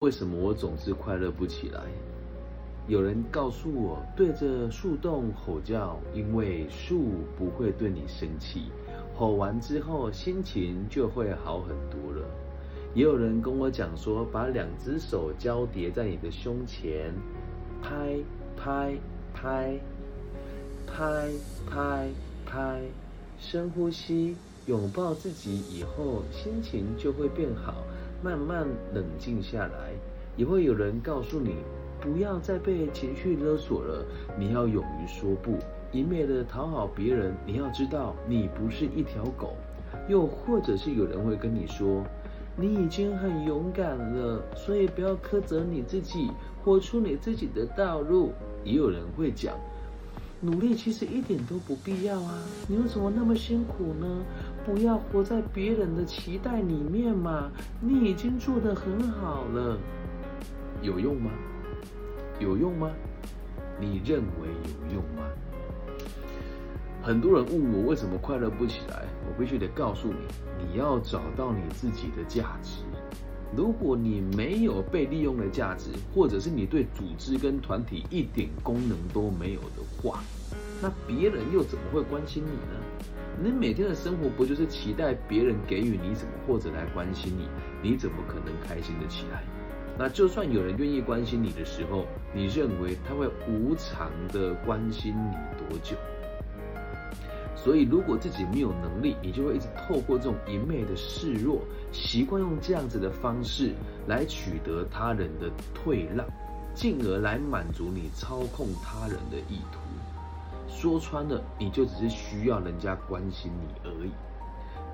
为什么我总是快乐不起来？有人告诉我，对着树洞吼叫，因为树不会对你生气，吼完之后心情就会好很多了。也有人跟我讲说，把两只手交叠在你的胸前，拍拍拍，拍拍拍，深呼吸，拥抱自己以后，心情就会变好。慢慢冷静下来，也会有人告诉你，不要再被情绪勒索了。你要勇于说不，一昧的讨好别人。你要知道，你不是一条狗。又或者是有人会跟你说，你已经很勇敢了，所以不要苛责你自己，活出你自己的道路。也有人会讲。努力其实一点都不必要啊！你为什么那么辛苦呢？不要活在别人的期待里面嘛！你已经做得很好了，有用吗？有用吗？你认为有用吗？很多人问我为什么快乐不起来，我必须得告诉你，你要找到你自己的价值。如果你没有被利用的价值，或者是你对组织跟团体一点功能都没有的话，那别人又怎么会关心你呢？你每天的生活不就是期待别人给予你什么，或者来关心你？你怎么可能开心的起来？那就算有人愿意关心你的时候，你认为他会无偿的关心你多久？所以，如果自己没有能力，你就会一直透过这种一昧的示弱，习惯用这样子的方式来取得他人的退让，进而来满足你操控他人的意图。说穿了，你就只是需要人家关心你而已，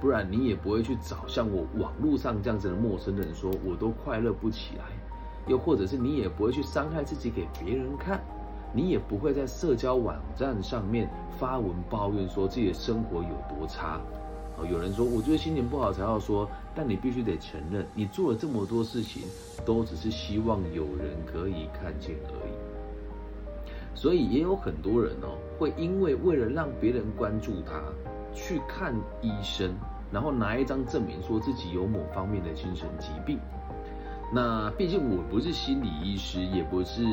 不然你也不会去找像我网络上这样子的陌生人说，我都快乐不起来，又或者是你也不会去伤害自己给别人看。你也不会在社交网站上面发文抱怨说自己的生活有多差。哦，有人说我觉得心情不好才要说，但你必须得承认，你做了这么多事情，都只是希望有人可以看见而已。所以也有很多人哦，会因为为了让别人关注他，去看医生，然后拿一张证明说自己有某方面的精神疾病。那毕竟我不是心理医师，也不是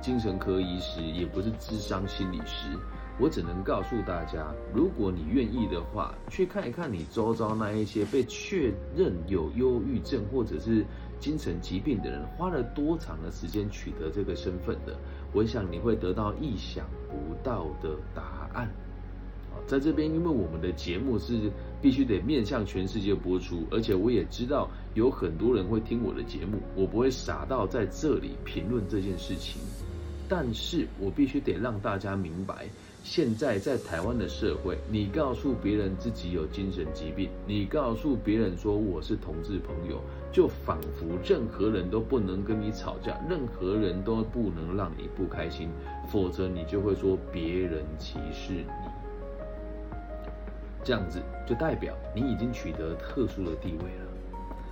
精神科医师，也不是智商心理师，我只能告诉大家，如果你愿意的话，去看一看你周遭那一些被确认有忧郁症或者是精神疾病的人，花了多长的时间取得这个身份的，我想你会得到意想不到的答案。在这边，因为我们的节目是必须得面向全世界播出，而且我也知道有很多人会听我的节目，我不会傻到在这里评论这件事情。但是我必须得让大家明白，现在在台湾的社会，你告诉别人自己有精神疾病，你告诉别人说我是同志朋友，就仿佛任何人都不能跟你吵架，任何人都不能让你不开心，否则你就会说别人歧视你。这样子就代表你已经取得特殊的地位了。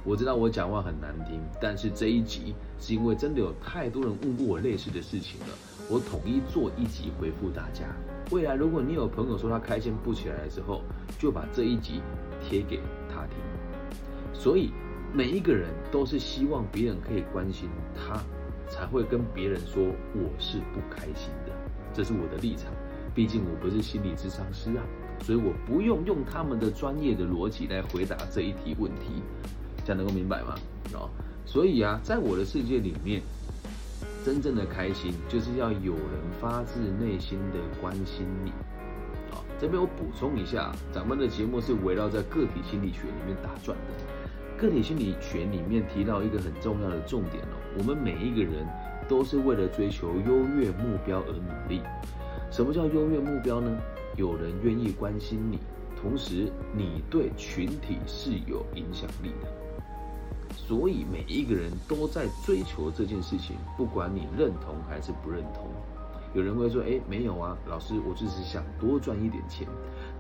我知道我讲话很难听，但是这一集是因为真的有太多人问过我类似的事情了，我统一做一集回复大家。未来如果你有朋友说他开心不起来的时候，就把这一集贴给他听。所以每一个人都是希望别人可以关心他，才会跟别人说我是不开心的，这是我的立场。毕竟我不是心理咨商师啊。所以我不用用他们的专业的逻辑来回答这一题问题，这样能够明白吗？哦，所以啊，在我的世界里面，真正的开心就是要有人发自内心的关心你。好，这边我补充一下，咱们的节目是围绕在个体心理学里面打转的。个体心理学里面提到一个很重要的重点哦，我们每一个人都是为了追求优越目标而努力。什么叫优越目标呢？有人愿意关心你，同时你对群体是有影响力的，所以每一个人都在追求这件事情，不管你认同还是不认同。有人会说：“哎，没有啊，老师，我就是想多赚一点钱。”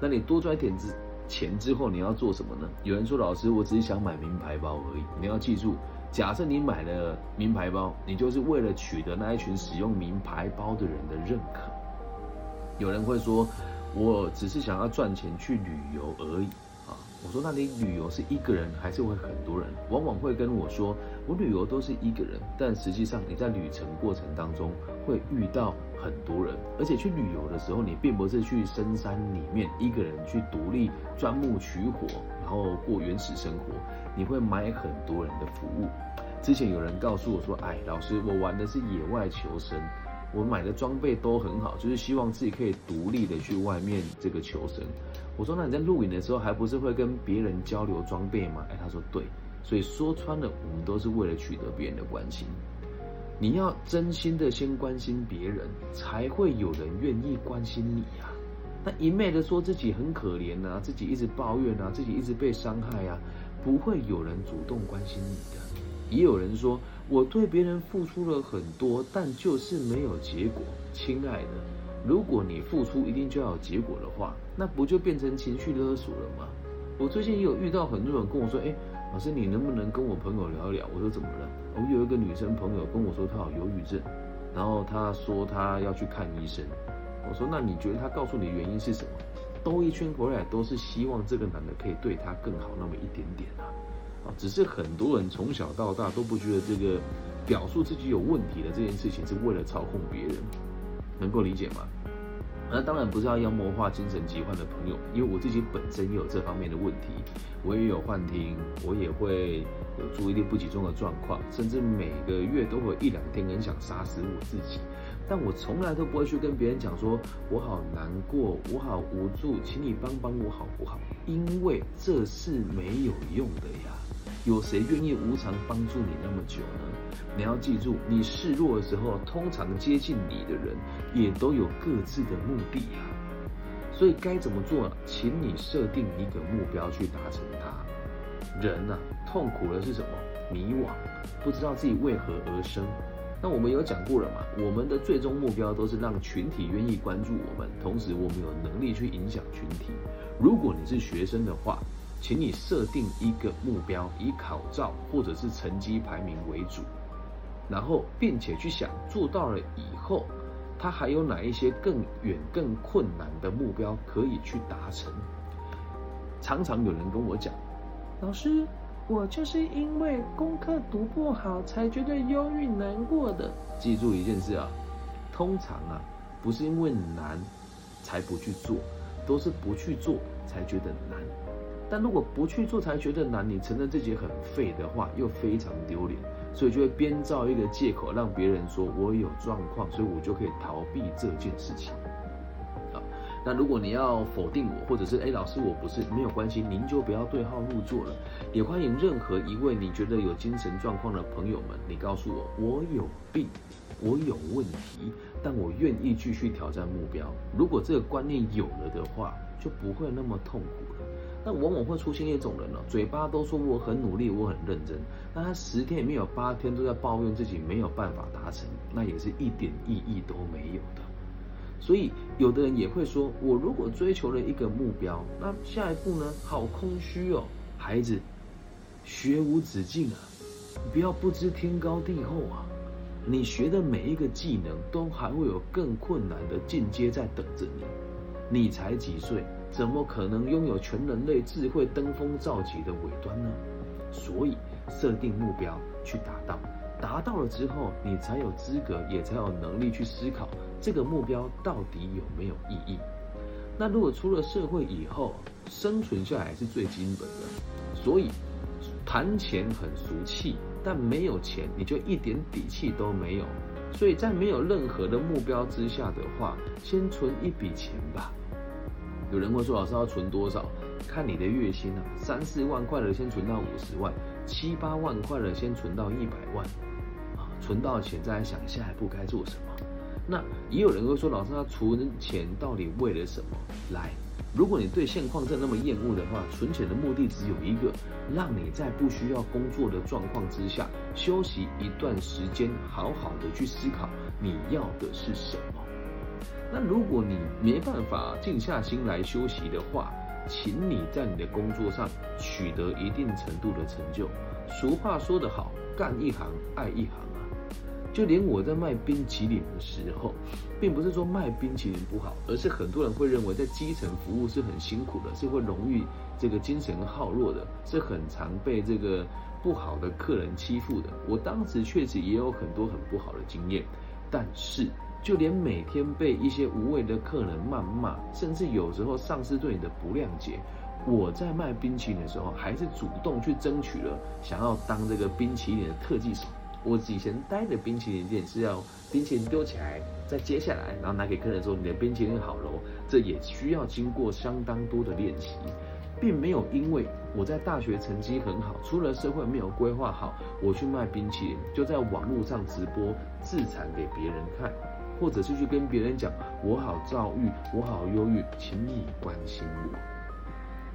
那你多赚一点之钱之后，你要做什么呢？有人说：“老师，我只是想买名牌包而已。”你要记住，假设你买了名牌包，你就是为了取得那一群使用名牌包的人的认可。有人会说。我只是想要赚钱去旅游而已啊！我说那你旅游是一个人还是会很多人？往往会跟我说，我旅游都是一个人，但实际上你在旅程过程当中会遇到很多人，而且去旅游的时候，你并不是去深山里面一个人去独立钻木取火，然后过原始生活，你会买很多人的服务。之前有人告诉我说，哎，老师，我玩的是野外求生。我买的装备都很好，就是希望自己可以独立的去外面这个求生。我说，那你在露营的时候，还不是会跟别人交流装备吗？哎，他说对，所以说穿了，我们都是为了取得别人的关心。你要真心的先关心别人，才会有人愿意关心你呀。那一昧的说自己很可怜啊，自己一直抱怨啊，自己一直被伤害啊，不会有人主动关心你的。也有人说。我对别人付出了很多，但就是没有结果。亲爱的，如果你付出一定就要有结果的话，那不就变成情绪勒索了吗？我最近也有遇到很多人跟我说：“哎，老师，你能不能跟我朋友聊一聊？”我说：“怎么了？”我有一个女生朋友跟我说她有忧郁症，然后她说她要去看医生。我说：“那你觉得她告诉你原因是什么？”兜一圈回来都是希望这个男的可以对她更好那么一点点啊。只是很多人从小到大都不觉得这个表述自己有问题的这件事情是为了操控别人，能够理解吗？那当然不是要妖魔化精神疾患的朋友，因为我自己本身也有这方面的问题，我也有幻听，我也会有注意力不集中的状况，甚至每个月都会一两天很想杀死我自己，但我从来都不会去跟别人讲说我好难过，我好无助，请你帮帮我好不好？因为这是没有用的呀。有谁愿意无偿帮助你那么久呢？你要记住，你示弱的时候，通常接近你的人也都有各自的目的呀。所以该怎么做？请你设定一个目标去达成它。人呐，痛苦的是什么？迷惘，不知道自己为何而生。那我们有讲过了嘛？我们的最终目标都是让群体愿意关注我们，同时我们有能力去影响群体。如果你是学生的话，请你设定一个目标，以考照或者是成绩排名为主，然后并且去想做到了以后，他还有哪一些更远、更困难的目标可以去达成。常常有人跟我讲，老师，我就是因为功课读不好才觉得忧郁难过的。记住一件事啊，通常啊，不是因为难才不去做，都是不去做才觉得难。但如果不去做才觉得难，你承认自己很废的话，又非常丢脸，所以就会编造一个借口，让别人说我有状况，所以我就可以逃避这件事情。啊，那如果你要否定我，或者是哎老师我不是，没有关系，您就不要对号入座了。也欢迎任何一位你觉得有精神状况的朋友们，你告诉我我有病，我有问题，但我愿意继续挑战目标。如果这个观念有了的话，就不会那么痛苦了。那往往会出现一种人呢，嘴巴都说我很努力，我很认真，但他十天里面有八天都在抱怨自己没有办法达成，那也是一点意义都没有的。所以有的人也会说，我如果追求了一个目标，那下一步呢，好空虚哦。孩子，学无止境啊，不要不知天高地厚啊。你学的每一个技能，都还会有更困难的进阶在等着你。你才几岁？怎么可能拥有全人类智慧登峰造极的尾端呢？所以设定目标去达到，达到了之后，你才有资格，也才有能力去思考这个目标到底有没有意义。那如果出了社会以后，生存下来是最基本的，所以谈钱很俗气，但没有钱你就一点底气都没有。所以在没有任何的目标之下的话，先存一笔钱吧。有人会说：“老师要存多少？看你的月薪啊，三四万块的先存到五十万，七八万块的先存到一百万，啊，存到钱再来想下一步该做什么。”那也有人会说：“老师，要存钱到底为了什么？”来，如果你对现况真那么厌恶的话，存钱的目的只有一个，让你在不需要工作的状况之下休息一段时间，好好的去思考你要的是什么。那如果你没办法静下心来休息的话，请你在你的工作上取得一定程度的成就。俗话说得好，干一行爱一行啊。就连我在卖冰淇淋的时候，并不是说卖冰淇淋不好，而是很多人会认为在基层服务是很辛苦的，是会容易这个精神耗弱的，是很常被这个不好的客人欺负的。我当时确实也有很多很不好的经验，但是就连每天被一些无谓的客人谩骂，甚至有时候上司对你的不谅解。我在卖冰淇淋的时候，还是主动去争取了，想要当这个冰淇淋的特技手。我以前待的冰淇淋店是要冰淇淋丢起来，再接下来，然后拿给客人说你的冰淇淋好了。这也需要经过相当多的练习，并没有因为我在大学成绩很好，出了社会没有规划好，我去卖冰淇淋，就在网络上直播自残给别人看，或者是去跟别人讲我好躁郁，我好忧郁，请你关心我。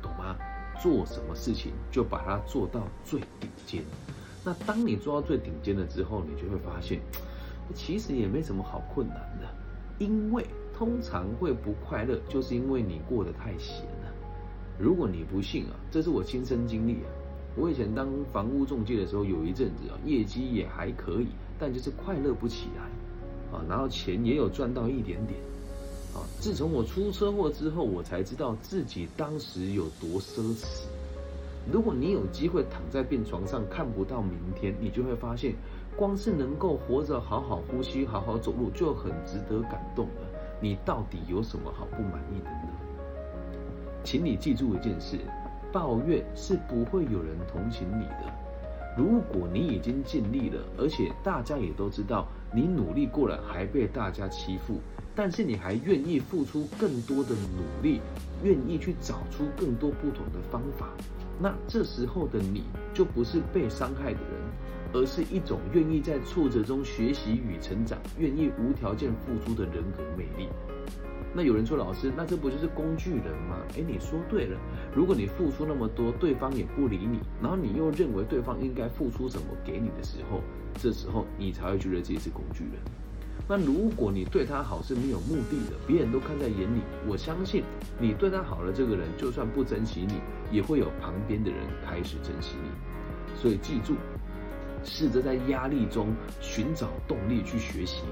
懂吗？做什么事情就把它做到最顶尖。那当你做到最顶尖了之后，你就会发现，其实也没什么好困难的。因为通常会不快乐，就是因为你过得太闲了。如果你不信啊，这是我亲身经历啊。我以前当房屋中介的时候，有一阵子啊，业绩也还可以，但就是快乐不起来啊。然后钱也有赚到一点点。啊！自从我出车祸之后，我才知道自己当时有多奢侈。如果你有机会躺在病床上看不到明天，你就会发现，光是能够活着、好好呼吸、好好走路，就很值得感动了。你到底有什么好不满意的呢？请你记住一件事：抱怨是不会有人同情你的。如果你已经尽力了，而且大家也都知道你努力过了，还被大家欺负。但是你还愿意付出更多的努力，愿意去找出更多不同的方法，那这时候的你就不是被伤害的人，而是一种愿意在挫折中学习与成长，愿意无条件付出的人格魅力。那有人说，老师，那这不就是工具人吗？哎，你说对了。如果你付出那么多，对方也不理你，然后你又认为对方应该付出什么给你的时候，这时候你才会觉得自己是工具人。那如果你对他好是没有目的的，别人都看在眼里，我相信你对他好了，这个人就算不珍惜你，也会有旁边的人开始珍惜你。所以记住，试着在压力中寻找动力去学习，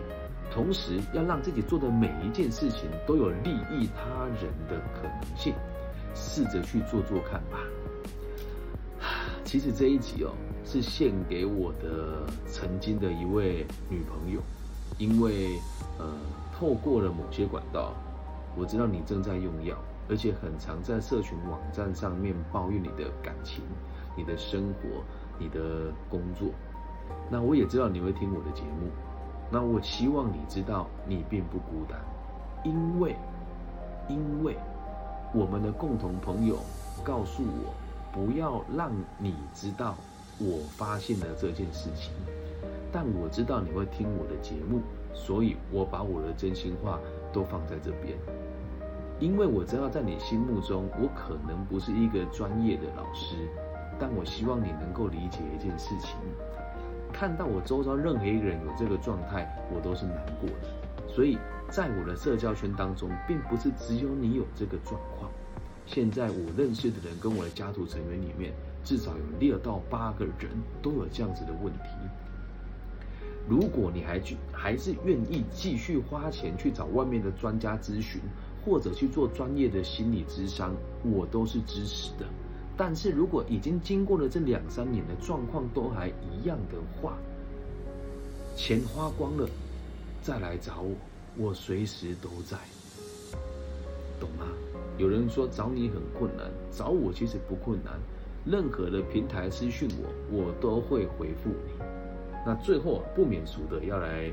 同时要让自己做的每一件事情都有利益他人的可能性，试着去做做看吧。其实这一集哦，是献给我的曾经的一位女朋友。因为，呃，透过了某些管道，我知道你正在用药，而且很常在社群网站上面抱怨你的感情、你的生活、你的工作。那我也知道你会听我的节目，那我希望你知道你并不孤单，因为，因为我们的共同朋友告诉我，不要让你知道我发现了这件事情。但我知道你会听我的节目，所以我把我的真心话都放在这边。因为我知道在你心目中，我可能不是一个专业的老师，但我希望你能够理解一件事情：看到我周遭任何一个人有这个状态，我都是难过的。所以在我的社交圈当中，并不是只有你有这个状况。现在我认识的人跟我的家族成员里面，至少有六到八个人都有这样子的问题。如果你还去还是愿意继续花钱去找外面的专家咨询，或者去做专业的心理咨商，我都是支持的。但是如果已经经过了这两三年的状况都还一样的话，钱花光了再来找我，我随时都在，懂吗？有人说找你很困难，找我其实不困难，任何的平台私讯我，我都会回复你。那最后不免俗的要来，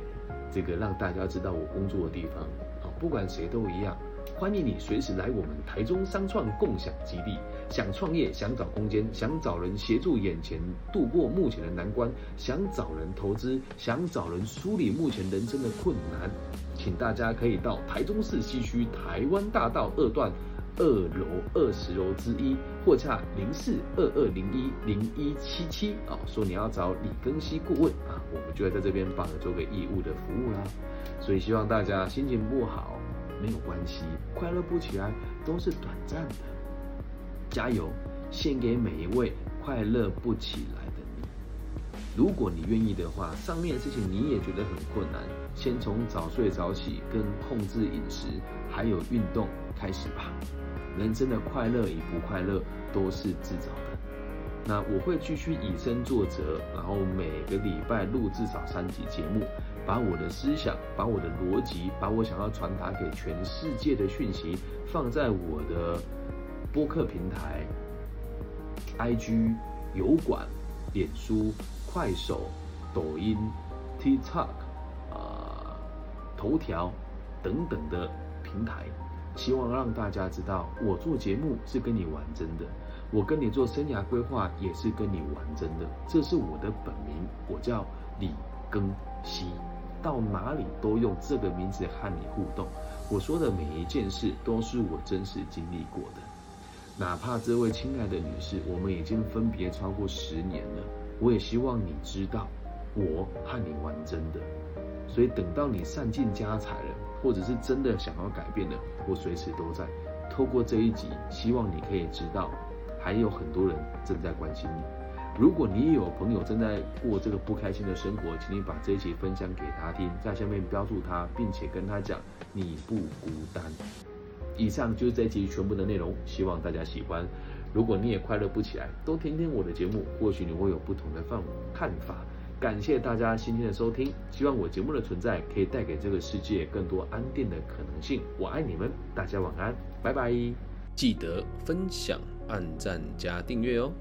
这个让大家知道我工作的地方，好，不管谁都一样，欢迎你随时来我们台中商创共享基地。想创业，想找空间，想找人协助眼前度过目前的难关，想找人投资，想找人梳理目前人生的困难，请大家可以到台中市西区台湾大道二段。二楼二十楼之一，或洽零四二二零一零一七七啊，说你要找李根熙顾问啊，我们就会在这边帮你做个义务的服务啦。所以希望大家心情不好没有关系，快乐不起来都是短暂的，加油！献给每一位快乐不起来的你。如果你愿意的话，上面的事情你也觉得很困难，先从早睡早起、跟控制饮食还有运动开始吧。人生的快乐与不快乐都是自找的。那我会继续以身作则，然后每个礼拜录至少三集节目，把我的思想、把我的逻辑、把我想要传达给全世界的讯息放在我的播客平台、IG、油管、脸书。快手、抖音、TikTok 啊、头条等等的平台，希望让大家知道，我做节目是跟你玩真的，我跟你做生涯规划也是跟你玩真的。这是我的本名，我叫李庚希，到哪里都用这个名字和你互动。我说的每一件事都是我真实经历过的，哪怕这位亲爱的女士，我们已经分别超过十年了。我也希望你知道，我和你玩真的，所以等到你散尽家财了，或者是真的想要改变了，我随时都在。透过这一集，希望你可以知道，还有很多人正在关心你。如果你也有朋友正在过这个不开心的生活，请你把这一集分享给他听，在下面标注他，并且跟他讲你不孤单。以上就是这一集全部的内容，希望大家喜欢。如果你也快乐不起来，多听听我的节目，或许你会有不同的范看法。感谢大家今天的收听，希望我节目的存在可以带给这个世界更多安定的可能性。我爱你们，大家晚安，拜拜！记得分享、按赞加订阅哦。